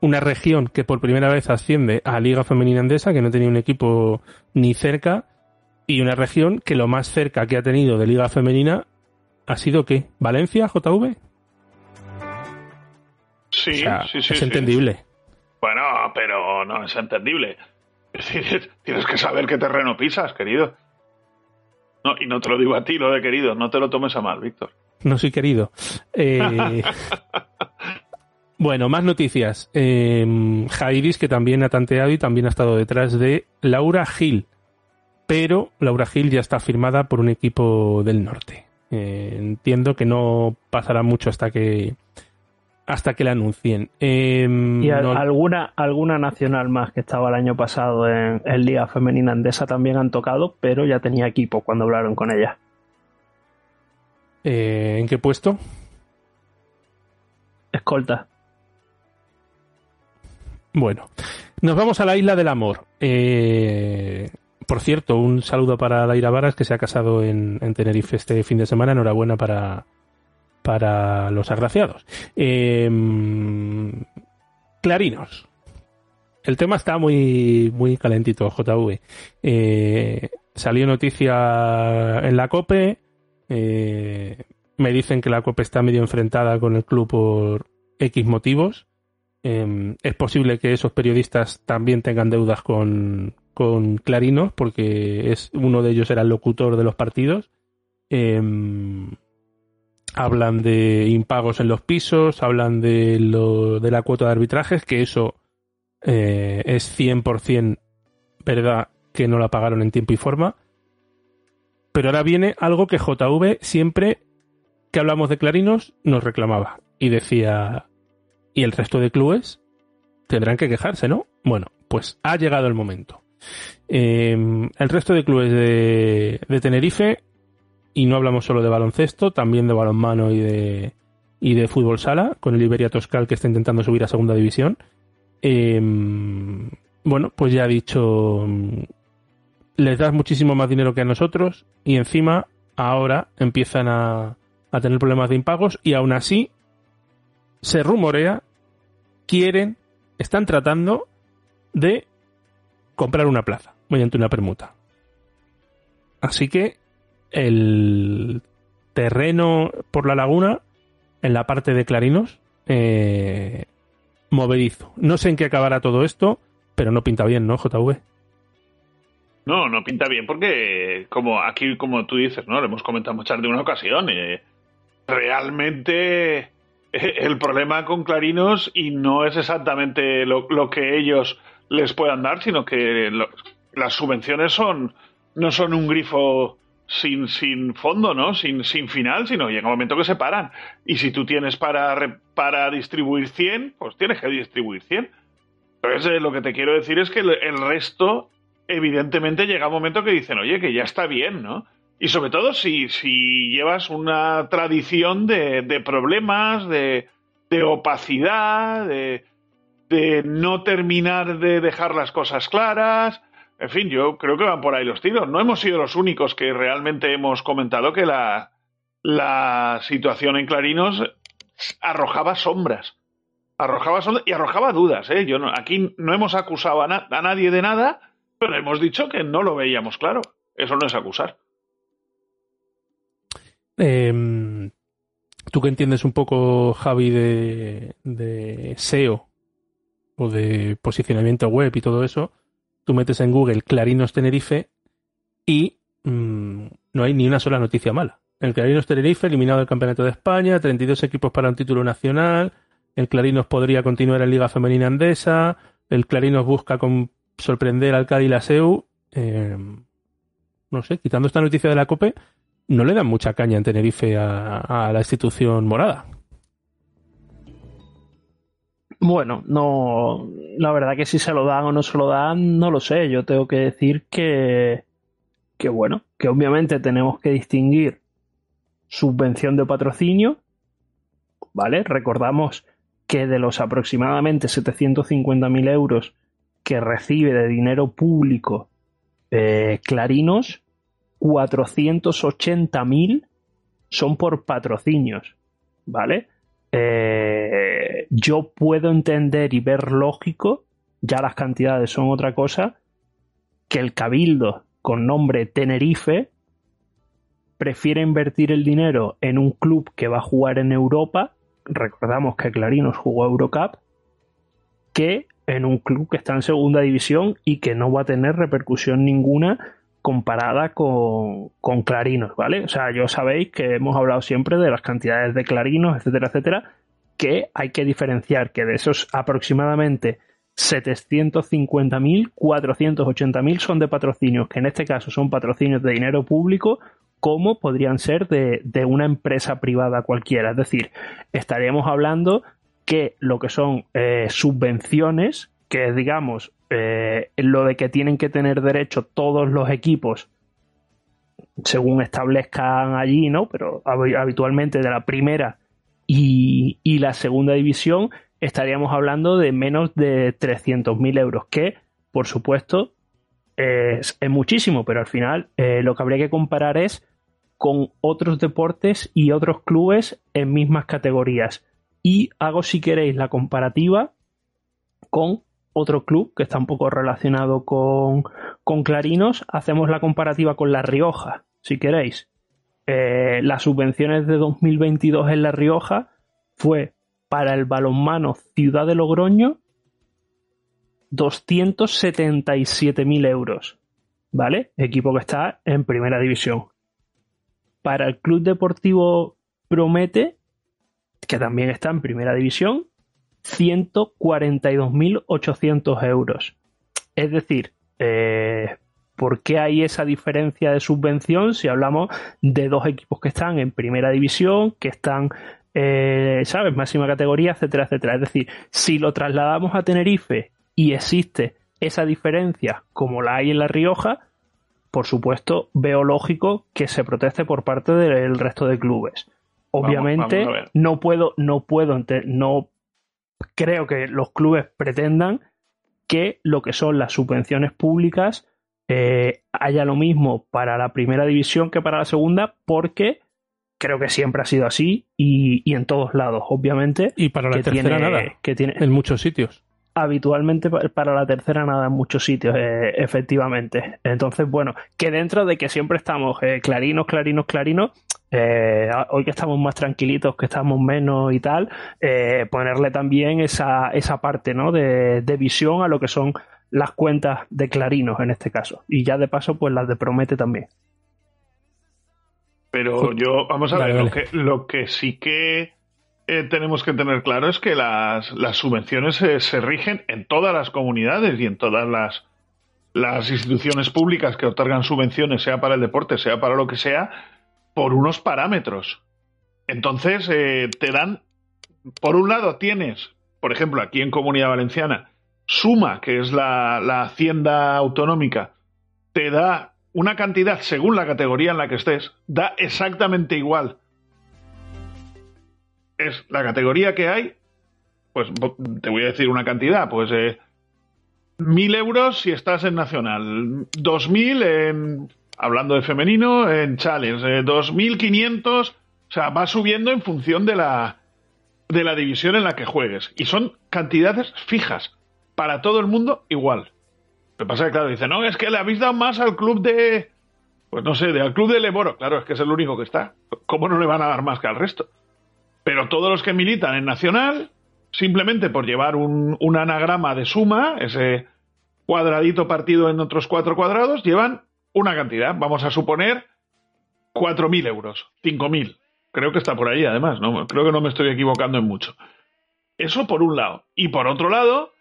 una región que por primera vez asciende a Liga Femenina Andesa, que no tenía un equipo ni cerca y una región que lo más cerca que ha tenido de liga femenina ha sido ¿qué? ¿Valencia, JV? Sí, sí, sí. Es entendible. Bueno, pero no es entendible. Es decir, [laughs] tienes que saber qué terreno pisas, querido. No, y no te lo digo a ti, lo de querido, no te lo tomes a mal, Víctor. No soy querido. Eh, [laughs] bueno, más noticias. Eh, Jairis, que también ha tanteado y también ha estado detrás de Laura Gil, pero Laura Gil ya está firmada por un equipo del norte. Eh, entiendo que no pasará mucho hasta que hasta que la anuncien. Em, y alguna, alguna nacional más que estaba el año pasado en, Liga Femenina Andesa también han tocado, pero ya tenía equipo cuando hablaron con ella. Eh, ¿En qué puesto? Escolta. Bueno, nos vamos a la isla del amor. Eh, por cierto, un saludo para Daira Varas que se ha casado en, Tenerife este fin de semana. Enhorabuena para, para los agraciados. Em, clarinos. El tema está muy, muy calentito, JV. Eh, salió noticia en la COPE. Eh, me dicen que la COPE está medio enfrentada con el club por X motivos. Em, es posible que esos periodistas también tengan deudas con, con Clarinos, porque es uno de ellos era el locutor de los partidos. Em, hablan de impagos en los pisos, hablan de, lo, de la cuota de arbitrajes, que eso eh, es 100% verdad que no la pagaron en tiempo y forma. Pero ahora viene algo que JV siempre que hablamos de Clarinos nos reclamaba y decía, ¿y el resto de clubes? Tendrán que quejarse, ¿no? Bueno, pues ha llegado el momento. Em, el resto de clubes de, Tenerife, y no hablamos solo de baloncesto, también de balonmano y de, y de fútbol sala, con el Iberia Toscal que está intentando subir a segunda división. Em, bueno, pues ya ha dicho, les das muchísimo más dinero que a nosotros y encima ahora empiezan a, a tener problemas de impagos y aún así se rumorea, quieren, están tratando de comprar una plaza mediante una permuta. Así que el terreno por la laguna, en la parte de Clarinos, eh, movedizo. No sé en qué acabará todo esto, pero no pinta bien, ¿no, JV? No, no pinta bien porque, como aquí, como tú dices, ¿no? Lo hemos comentado muchas de una ocasión. Eh, realmente eh, el problema con Clarinos, y no es exactamente lo, lo que ellos les puedan dar, sino que las subvenciones son no son un grifo sin, sin fondo, ¿no? Sin, sin final, sino llega un momento que se paran. Y si tú tienes para, para distribuir 100, pues tienes que distribuir 100. Entonces, eh, lo que te quiero decir es que el, resto, evidentemente, llega un momento que dicen, oye, que ya está bien, ¿no? Y sobre todo si, si llevas una tradición de, de problemas, de, de opacidad, de, de no terminar de dejar las cosas claras. En fin, yo creo que van por ahí los tiros. No hemos sido los únicos que realmente hemos comentado que la, la situación en Clarinos arrojaba sombras. Arrojaba sombras y arrojaba dudas. ¿eh? Yo no, aquí no hemos acusado a, a nadie de nada, pero hemos dicho que no lo veíamos claro. Eso no es acusar. Eh, Tú que entiendes un poco, Javi, de, SEO o de posicionamiento web y todo eso, tú metes en Google Clarinos Tenerife y mmm, no hay ni una sola noticia mala. El Clarinos Tenerife eliminado del Campeonato de España, 32 equipos para un título nacional, el Clarinos podría continuar en Liga Femenina Andesa, el Clarinos busca con sorprender al Cádiz y la SEU. Eh, no sé, quitando esta noticia de la COPE, no le dan mucha caña en Tenerife a, a la institución morada. Bueno, no, la verdad que si se lo dan o no se lo dan, no lo sé. Yo tengo que decir que, que bueno, que obviamente tenemos que distinguir subvención de patrocinio, ¿vale? Recordamos que de los aproximadamente 750.000 euros que recibe de dinero público eh, Clarinos, 480.000 son por patrocinios, ¿vale? Eh, yo puedo entender y ver lógico, ya las cantidades son otra cosa, que el cabildo con nombre Tenerife prefiere invertir el dinero en un club que va a jugar en Europa, recordamos que Clarinos jugó Eurocup, que en un club que está en segunda división y que no va a tener repercusión ninguna comparada con, con, clarinos, ¿vale? O sea, yo sabéis que hemos hablado siempre de las cantidades de clarinos, etcétera, etcétera, que hay que diferenciar que de esos aproximadamente 750.000, 480.000 son de patrocinios, que en este caso son patrocinios de dinero público, como podrían ser de, de una empresa privada cualquiera. Es decir, estaríamos hablando que lo que son eh, subvenciones, que digamos eh, lo de que tienen que tener derecho todos los equipos según establezcan allí, ¿no? Pero habitualmente de la primera y, la segunda división estaríamos hablando de menos de 300.000 euros, que por supuesto es, es, muchísimo, pero al final eh, lo que habría que comparar es con otros deportes y otros clubes en mismas categorías. Y hago, si queréis, la comparativa con otro club que está un poco relacionado con, con Clarinos, hacemos la comparativa con La Rioja, si queréis. Eh, las subvenciones de 2022 en La Rioja fue para el balonmano Ciudad de Logroño 277.000 euros, ¿vale? Equipo que está en primera división. Para el Club Deportivo Promete, que también está en primera división, 142.800 euros. Es decir, eh, ¿por qué hay esa diferencia de subvención si hablamos de dos equipos que están en primera división, que están, eh, ¿sabes?, máxima categoría, etcétera, etcétera. Es decir, si lo trasladamos a Tenerife y existe esa diferencia como la hay en La Rioja, por supuesto, veo lógico que se proteste por parte del resto de clubes. Obviamente, vamos, vamos no puedo, no puedo, no creo que los clubes pretendan que lo que son las subvenciones públicas eh, haya lo mismo para la primera división que para la segunda, porque creo que siempre ha sido así y, y en todos lados, obviamente. Y para la que tercera tiene, nada. Que tiene, en muchos sitios. Habitualmente para la tercera nada en muchos sitios, eh, efectivamente. Entonces, bueno, que dentro de que siempre estamos eh, clarinos, clarinos, clarinos, eh, hoy que estamos más tranquilitos, que estamos menos y tal, eh, ponerle también esa, esa parte ¿no? de, de, visión a lo que son las cuentas de Clarinos en este caso. Y ya de paso, pues las de Promete también. Pero yo, vamos a ver, Lo, que, lo que sí que eh, tenemos que tener claro es que las, las subvenciones se, se, rigen en todas las comunidades y en todas las, las instituciones públicas que otorgan subvenciones, sea para el deporte, sea para lo que sea, por unos parámetros. Entonces, eh, te dan, por un lado tienes, por ejemplo, aquí en Comunidad Valenciana, Suma, que es la, hacienda autonómica, te da una cantidad según la categoría en la que estés, da exactamente igual. Es la categoría que hay, pues te voy a decir una cantidad, pues eh, mil euros si estás en Nacional, dos mil en, hablando de femenino, en Challenge, eh, dos mil quinientos, o sea, va subiendo en función de la, de la división en la que juegues. Y son cantidades fijas, para todo el mundo igual. Lo que pasa es que, claro, dice, no, es que le habéis dado más al club de, pues no sé, al club de Leboro. Claro, es que es el único que está. ¿Cómo no le van a dar más que al resto? Pero todos los que militan en Nacional, simplemente por llevar un, un anagrama de suma, ese cuadradito partido en otros cuatro cuadrados, llevan una cantidad. Vamos a suponer 4.000 euros, 5.000. Creo que está por ahí, además. ¿no? Creo que no me estoy equivocando en mucho. Eso por un lado. Y por otro lado,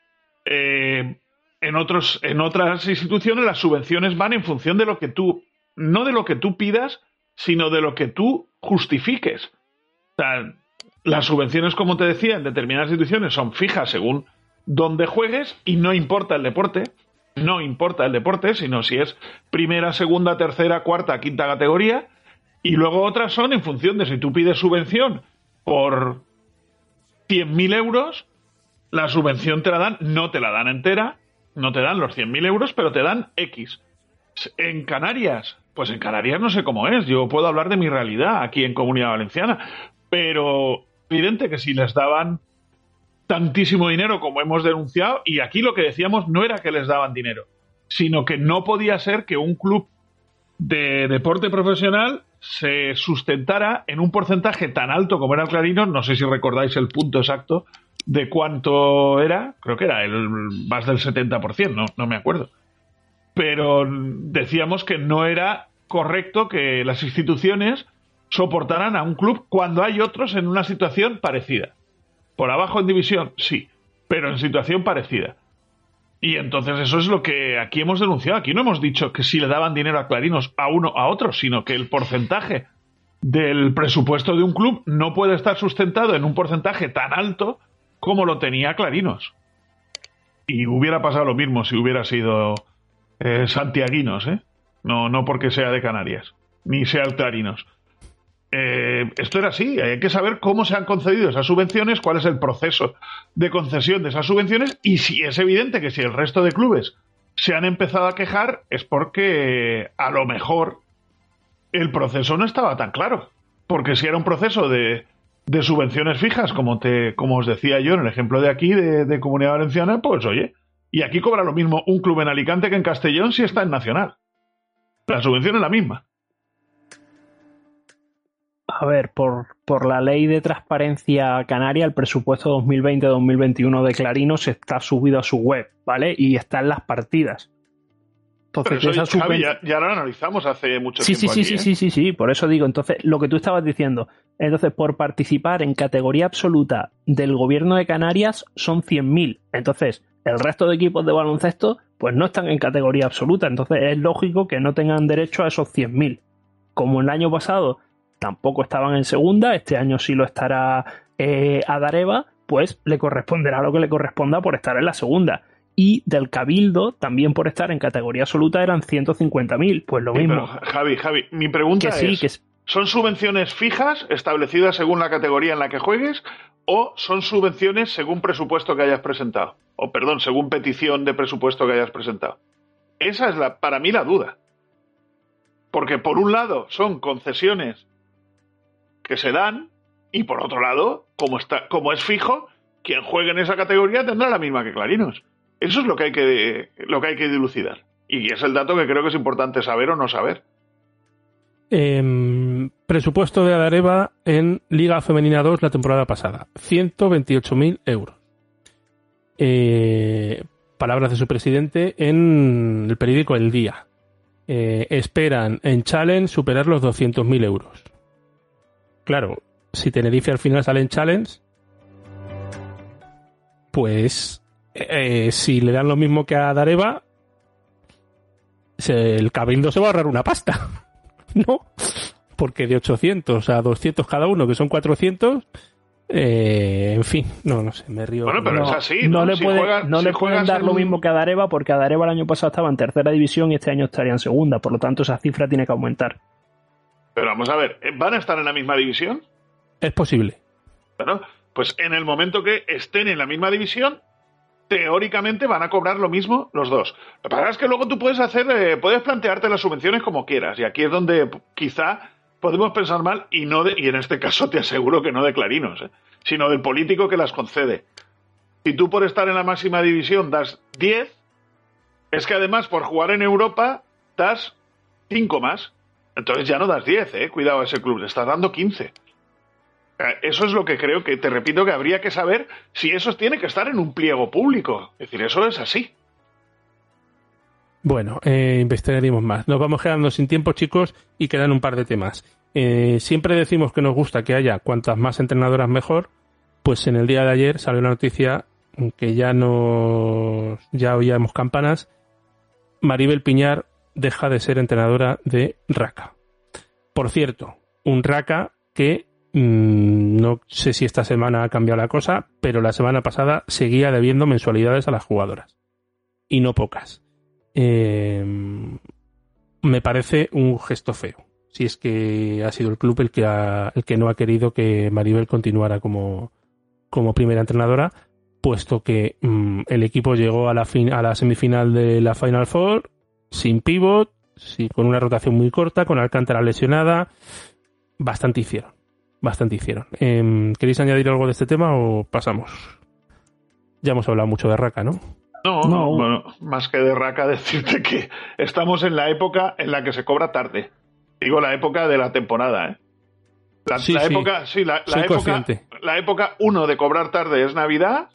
eh, en, otros, en otras instituciones las subvenciones van en función de lo que tú, no de lo que tú pidas, sino de lo que tú justifiques. Las subvenciones, como te decía, en determinadas instituciones son fijas según donde juegues y no importa el deporte, no importa el deporte, sino si es primera, segunda, tercera, cuarta, quinta categoría, y luego otras son en función de si tú pides subvención por 100.000 euros, la subvención te la dan, no te la dan entera, no te dan los 100.000 euros, pero te dan X. En Canarias, pues en Canarias no sé cómo es, yo puedo hablar de mi realidad aquí en Comunidad Valenciana, pero evidente que si les daban tantísimo dinero como hemos denunciado, y aquí lo que decíamos no era que les daban dinero, sino que no podía ser que un club de deporte profesional se sustentara en un porcentaje tan alto como era el Clarino, no sé si recordáis el punto exacto de cuánto era, creo que era el más del 70%, no, no me acuerdo. Pero decíamos que no era correcto que las instituciones soportaran a un club cuando hay otros en una situación parecida. Por abajo en división, sí, pero en situación parecida. Y entonces eso es lo que aquí hemos denunciado. Aquí no hemos dicho que si le daban dinero a Clarinos a uno a otro, sino que el porcentaje del presupuesto de un club no puede estar sustentado en un porcentaje tan alto como lo tenía Clarinos. Y hubiera pasado lo mismo si hubiera sido eh, Santiaguinos, ¿eh? No, no porque sea de Canarias, ni sea el Clarinos. Eh, esto era así, hay que saber cómo se han concedido esas subvenciones, cuál es el proceso de concesión de esas subvenciones y si es evidente que si el resto de clubes se han empezado a quejar es porque a lo mejor el proceso no estaba tan claro. Porque si era un proceso de, de subvenciones fijas, como, te, como os decía yo en el ejemplo de aquí, de, de Comunidad Valenciana, pues oye, y aquí cobra lo mismo un club en Alicante que en Castellón si está en Nacional. La subvención es la misma. A ver, por, por la ley de transparencia canaria, el presupuesto 2020-2021 de Clarinos está subido a su web, ¿vale? Y está en las partidas. Entonces, Pero eso, esa Javi, ya, ya, lo analizamos hace mucho sí, tiempo. Sí, aquí, sí, ¿eh? sí, sí, sí, por eso digo. Entonces, lo que tú estabas diciendo, entonces, por participar en categoría absoluta del gobierno de Canarias son 100.000. Entonces, el resto de equipos de baloncesto, pues no están en categoría absoluta. Entonces, es lógico que no tengan derecho a esos 100.000. Como el año pasado tampoco estaban en segunda, este año sí lo estará eh, a Dareva, pues le corresponderá lo que le corresponda por estar en la segunda. Y del Cabildo, también por estar en categoría absoluta, eran 150.000, pues lo Sí, mismo. pero, Javi, Javi, mi pregunta Que sí, es, que es- ¿son subvenciones fijas establecidas según la categoría en la que juegues o son subvenciones según presupuesto que hayas presentado? O perdón, según petición de presupuesto que hayas presentado. Esa es la, para mí la duda. Porque por un lado son concesiones que se dan y por otro lado, como, está, como es fijo, quien juegue en esa categoría tendrá la misma que Clarinos. Eso es lo que hay que, lo que, hay que dilucidar. Y es el dato que creo que es importante saber o no saber. Em, presupuesto de Adareva en Liga Femenina 2 la temporada pasada. 128.000 euros. Eh, palabras de su presidente en el periódico El Día. Eh, esperan en Challenge superar los 200.000 euros. Claro, si Tenerife al final sale en Challenge, pues eh, si le dan lo mismo que a Dareva, el cabildo se va a ahorrar una pasta. [laughs] ¿no? Porque de 800 a 200 cada uno, que son 400, eh, en fin, no, no sé, me río. Bueno, pero no, es así, no ¿no? le, Si puede- no si le pueden dar en- lo mismo que a Dareva, porque a Dareva el año pasado estaba en tercera división y este año estaría en segunda, por lo tanto esa cifra tiene que aumentar. Pero vamos a ver, ¿van a estar en la misma división? Es posible. Bueno, Pues en el momento que estén en la misma división, teóricamente van a cobrar lo mismo los dos. Lo que pasa es que luego tú puedes hacer, eh, puedes plantearte las subvenciones como quieras. Y aquí es donde quizá podemos pensar mal y no y en este caso te aseguro que no de Clarinos, ¿eh? sino del político que las concede. Si tú por estar en la máxima división das 10, es que además por jugar en Europa das 5 más. Entonces ya no das 10, ¿eh? Cuidado a ese club, le estás dando 15. Eh, eso es lo que creo que, te repito, que habría que saber si eso tiene que estar en un pliego público. Es decir, eso es así. Bueno, eh, investigaremos más. Nos vamos quedando sin tiempo, chicos, y quedan un par de temas. Eh, siempre decimos que nos gusta que haya cuantas más entrenadoras mejor. Pues en el día de ayer salió una noticia que ya no ya oíamos campanas. Maribel Piñar deja de ser entrenadora de Raka. Por cierto, un Raka que Mm, no sé si esta semana ha cambiado la cosa, pero la semana pasada seguía debiendo mensualidades a las jugadoras. Y no pocas. Eh, me parece un gesto feo. Si es que ha sido el club el que, el que no ha querido que Maribel continuara como, como primera entrenadora, puesto que mm, el equipo llegó a la, a la semifinal de la Final Four sin pivot, sí, con una rotación muy corta, con Alcántara lesionada. Bastante hicieron bastante hicieron. Em, ¿Queréis añadir algo de este tema o pasamos? Ya hemos hablado mucho de Raka, ¿no? No, no, bueno, más que de Raka, [laughs] decirte que estamos en la época en la que se cobra tarde. Digo la época de la temporada, ¿eh? La, sí, época, sí, la, época, la época uno de cobrar tarde es Navidad.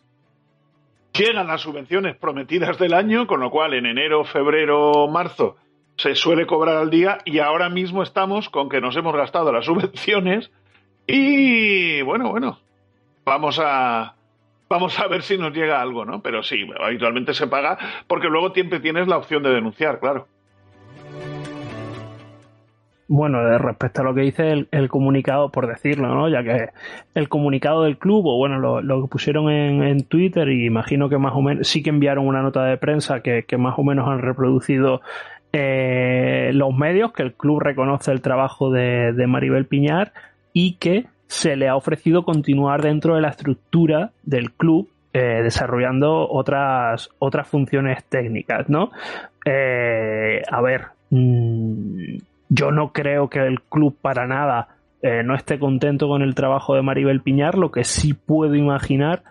Llegan las subvenciones prometidas del año, con lo cual en enero, febrero, marzo se suele cobrar al día y ahora mismo estamos con que nos hemos gastado las subvenciones y bueno, bueno, vamos a, vamos a ver si nos llega algo, ¿no? Pero sí, habitualmente se paga porque luego siempre tienes la opción de denunciar, claro. Bueno, respecto a lo que dice el, comunicado, por decirlo, ¿no? Ya que el comunicado del club, o bueno, lo, que pusieron en, Twitter, y imagino que más o menos, sí que enviaron una nota de prensa que, más o menos han reproducido eh, los medios, que el club reconoce el trabajo de Maribel Piñar y que se le ha ofrecido continuar dentro de la estructura del club eh, desarrollando otras, otras funciones técnicas, ¿no? Eh, a ver, mm, yo no creo que el club para nada eh, no esté contento con el trabajo de Maribel Piñar, lo que sí puedo imaginar,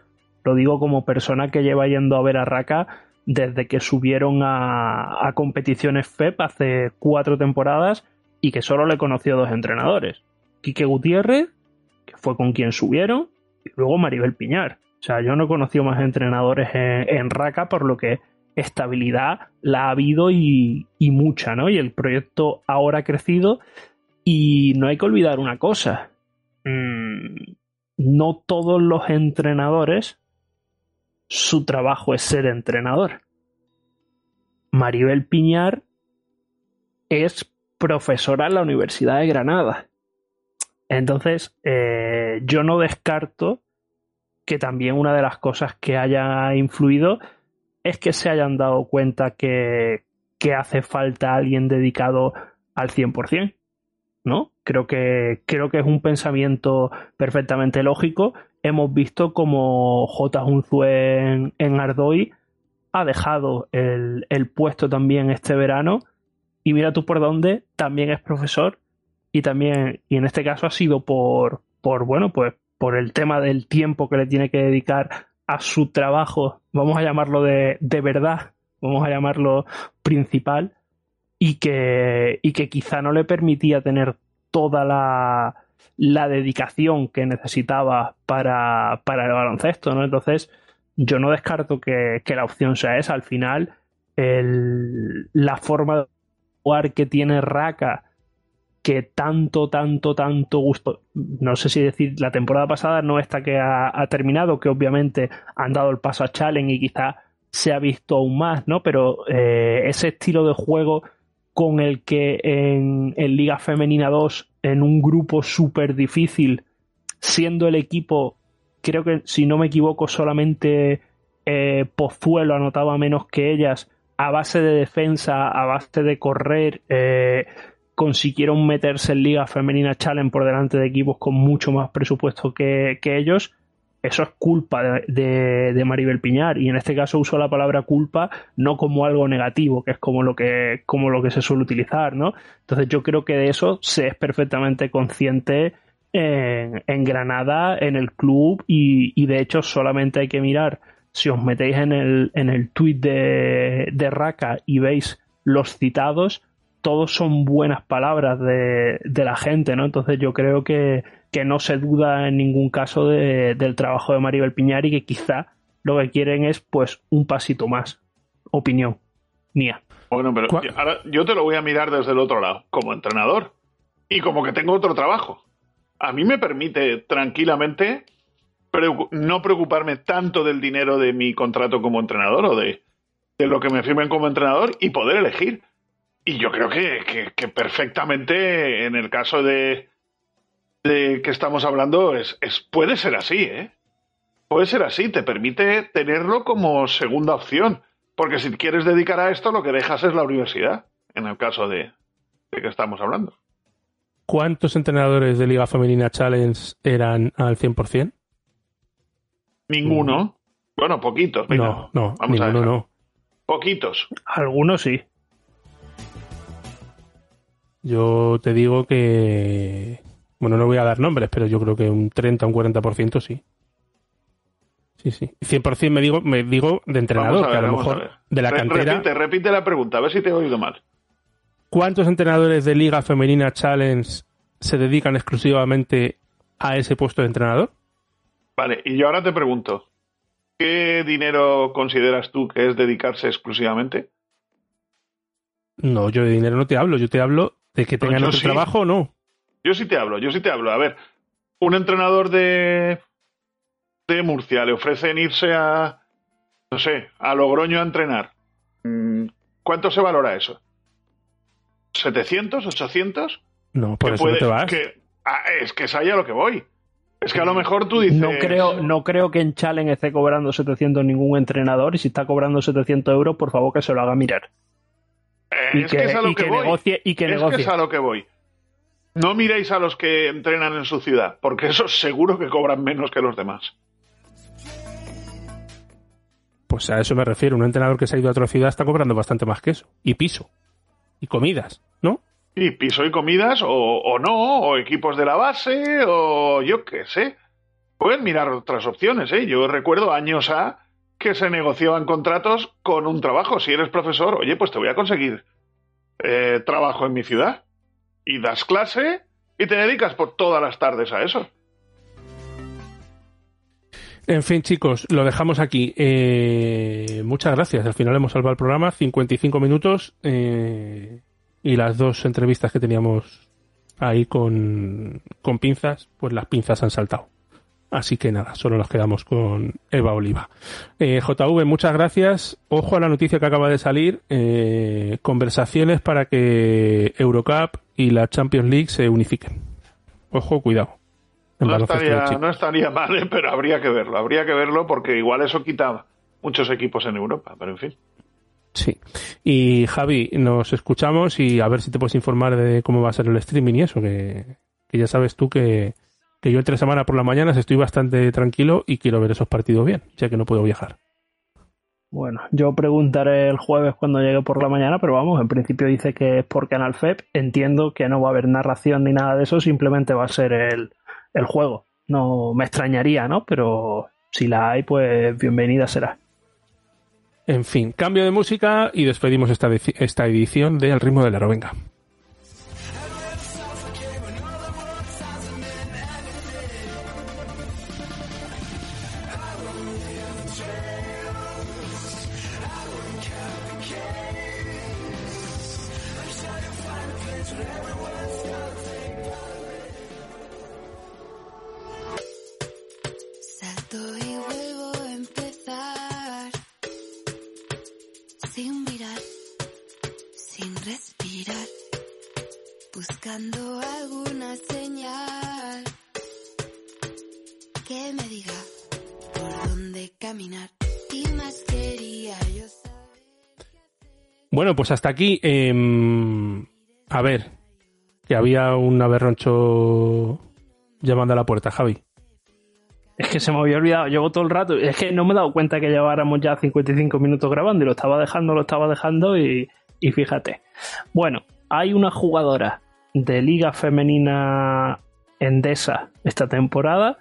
lo digo como persona que lleva yendo a ver a Raka desde que subieron a, competiciones FEP hace cuatro temporadas y que solo le conoció dos entrenadores. Quique Gutiérrez, que fue con quien subieron, y luego Maribel Piñar. O sea, yo no he conocido más entrenadores en, Raca, por lo que estabilidad la ha habido y, mucha, ¿no? Y el proyecto ahora ha crecido y no hay que olvidar una cosa. Mm, no todos los entrenadores su trabajo es ser entrenador. Maribel Piñar es profesora en la Universidad de Granada. Entonces, eh, yo no descarto que también una de las cosas que haya influido es que se hayan dado cuenta que, que hace falta alguien dedicado al 100%, ¿no? Creo que, creo que es un pensamiento perfectamente lógico. Hemos visto como J. Unzue en, en Ardoy ha dejado el, el puesto también este verano y mira tú por dónde, también es profesor y también, y en este caso ha sido por, por, bueno, pues por el tema del tiempo que le tiene que dedicar a su trabajo, vamos a llamarlo de, de verdad, vamos a llamarlo principal, y que, y que quizá no le permitía tener toda la, la dedicación que necesitaba para, para, el baloncesto, ¿no? Entonces, yo no descarto que, que la opción sea esa. Al final, el, la forma de jugar que tiene Raka que tanto, tanto, tanto gusto, no sé si decir la temporada pasada, no esta que ha, terminado, que obviamente han dado el paso a Challenge y quizá se ha visto aún más, ¿no? Pero eh, ese estilo de juego con el que en, Liga Femenina 2, en un grupo súper difícil, siendo el equipo, creo que si no me equivoco, solamente eh, Pozuelo anotaba menos que ellas, a base de defensa, a base de correr, eh, consiguieron meterse en Liga Femenina Challenge por delante de equipos con mucho más presupuesto que, ellos, eso es culpa de, de, Maribel Piñar y en este caso uso la palabra culpa no como algo negativo, que es como lo que, como lo que se suele utilizar, ¿no? Entonces yo creo que de eso se es perfectamente consciente en, en Granada, en el club y, y, de hecho solamente hay que mirar, si os metéis en el, en el tweet de, de Raka y veis los citados, todos son buenas palabras de, de la gente, ¿no? Entonces yo creo que, que no se duda en ningún caso del trabajo de Maribel Piñar y que quizá lo que quieren es pues un pasito más. Opinión mía. Bueno, pero ahora yo te lo voy a mirar desde el otro lado, como entrenador y como que tengo otro trabajo. A mí me permite tranquilamente no preocuparme tanto del dinero de mi contrato como entrenador o de, de lo que me firmen como entrenador y poder elegir. Y yo creo que, que perfectamente en el caso de, de que estamos hablando es, es, puede ser así, ¿eh? Puede ser así, te permite tenerlo como segunda opción. Porque si quieres dedicar a esto, lo que dejas es la universidad, en el caso de, de que estamos hablando. ¿Cuántos entrenadores de Liga Femenina Challenge eran al 100%? Ninguno. Bueno, poquitos. no, no, ninguno no. Poquitos. Algunos sí. Yo te digo que bueno, no voy a dar nombres, pero yo creo que un 30, un 40% sí. Sí, sí. 100% me digo, me digo de entrenador, que a lo mejor de la cantera. Repite, repite la pregunta, a ver si te he oído mal. ¿Cuántos entrenadores de Liga Femenina Challenge se dedican exclusivamente a ese puesto de entrenador? Vale, y yo ahora te pregunto, ¿qué dinero consideras tú que es dedicarse exclusivamente? No, yo de dinero no te hablo, yo te hablo de que tengan otro trabajo o no. Yo sí te hablo, yo sí te hablo. A ver, un entrenador de, de Murcia le ofrecen irse a, no sé, a Logroño a entrenar. Mm, ¿Cuánto se valora eso? ¿700? ¿800? No, por eso no te vas. Ah, es que es ahí a lo que voy. Es que a lo mejor tú dices... No creo, no creo que en Challenge esté cobrando 700 ningún entrenador y si está cobrando 700 euros, por favor que se lo haga mirar. Y que, es a lo que, negocie y que es Que es a lo que voy. No miréis a los que entrenan en su ciudad, porque esos seguro que cobran menos que los demás. Pues a eso me refiero. Un entrenador que se ha ido a otra ciudad está cobrando bastante más que eso. Y piso. Y comidas, ¿no? Y piso y comidas, o, no, o equipos de la base, o yo qué sé. Pueden mirar otras opciones, ¿eh? Yo recuerdo años A que se negociaban contratos con un trabajo. Si eres profesor, oye, pues te voy a conseguir eh, trabajo en mi ciudad y das clase y te dedicas por todas las tardes a eso. En fin, chicos, lo dejamos aquí. Eh, muchas gracias. Al final hemos salvado el programa. 55 minutos eh, y las dos entrevistas que teníamos ahí con, con pinzas, pues las pinzas han saltado. Así que nada, solo nos quedamos con Eva Oliva. Eh, JV, muchas gracias. Ojo a la noticia que acaba de salir. Eh, conversaciones para que Eurocup y la Champions League se unifiquen. Ojo, cuidado. No estaría, mal, ¿eh? pero habría que verlo. Habría que verlo porque igual eso quita muchos equipos en Europa, pero en fin. Sí. Y Javi, nos escuchamos y a ver si te puedes informar de cómo va a ser el streaming y eso, que ya sabes tú que que yo entre semana por las mañanas estoy bastante tranquilo y quiero ver esos partidos bien, ya que no puedo viajar. Bueno, yo preguntaré el jueves cuando llegue por la mañana, pero vamos, en principio dice que es por Canal FEP. Entiendo que no va a haber narración ni nada de eso, simplemente va a ser el, el juego. No me extrañaría, ¿no? Pero si la hay, pues bienvenida será. En fin, cambio de música y despedimos esta, esta edición de El ritmo de la Rovenga. Pues hasta aquí. Em, a ver, que había un aberroncho llamando a la puerta, Javi. Es que se me había olvidado, llevo todo el rato. Es que no me he dado cuenta que lleváramos ya 55 minutos grabando y lo estaba dejando, lo estaba dejando y, y fíjate. Bueno, hay una jugadora de Liga Femenina Endesa esta temporada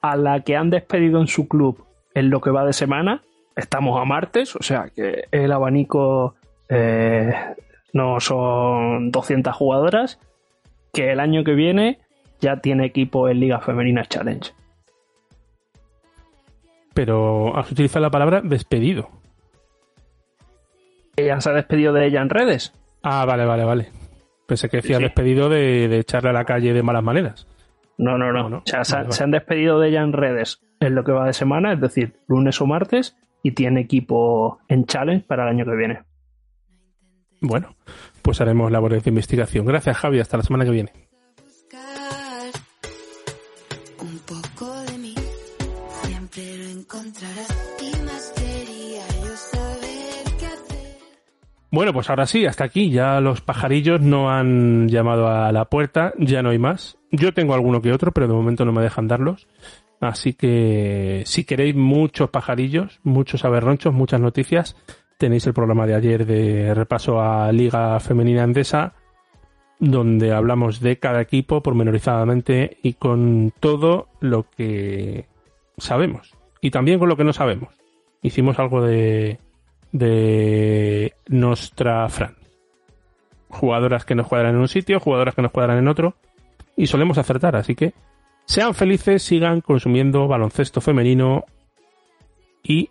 a la que han despedido en su club en lo que va de semana. Estamos a martes, o sea que el abanico eh, no son 200 jugadoras, que el año que viene ya tiene equipo en Liga Femenina Challenge. Pero has utilizado la palabra despedido. ¿Ella se ha despedido de ella en redes? Ah, vale, vale, vale. Pensé que decía despedido de, echarle a la calle de malas maneras. No, no, no. O sea, se, han despedido de ella en redes en lo que va de semana, es decir, lunes o martes, y tiene equipo en challenge para el año que viene. Bueno, pues haremos labores de investigación. Gracias, Javi. Hasta la semana que viene. Bueno, pues ahora sí, hasta aquí. Ya los pajarillos no han llamado a la puerta, ya no hay más. Yo tengo alguno que otro, pero de momento no me dejan darlos. Así que si queréis muchos pajarillos, muchos aberronchos, muchas noticias, tenéis el programa de ayer de repaso a Liga Femenina Endesa, donde hablamos de cada equipo pormenorizadamente y con todo lo que sabemos. Y también con lo que no sabemos. Hicimos algo de de nuestra Fran. Jugadoras que nos cuadran en un sitio, jugadoras que nos cuadran en otro. Y solemos acertar, así que sean felices, sigan consumiendo baloncesto femenino y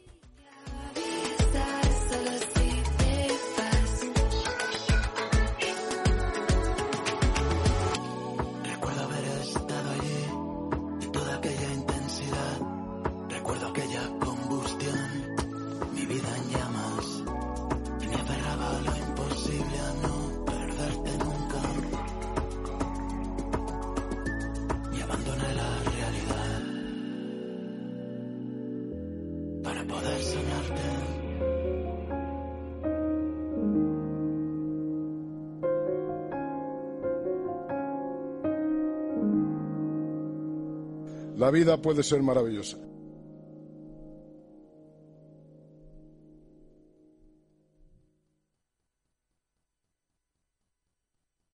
Vida puede ser maravillosa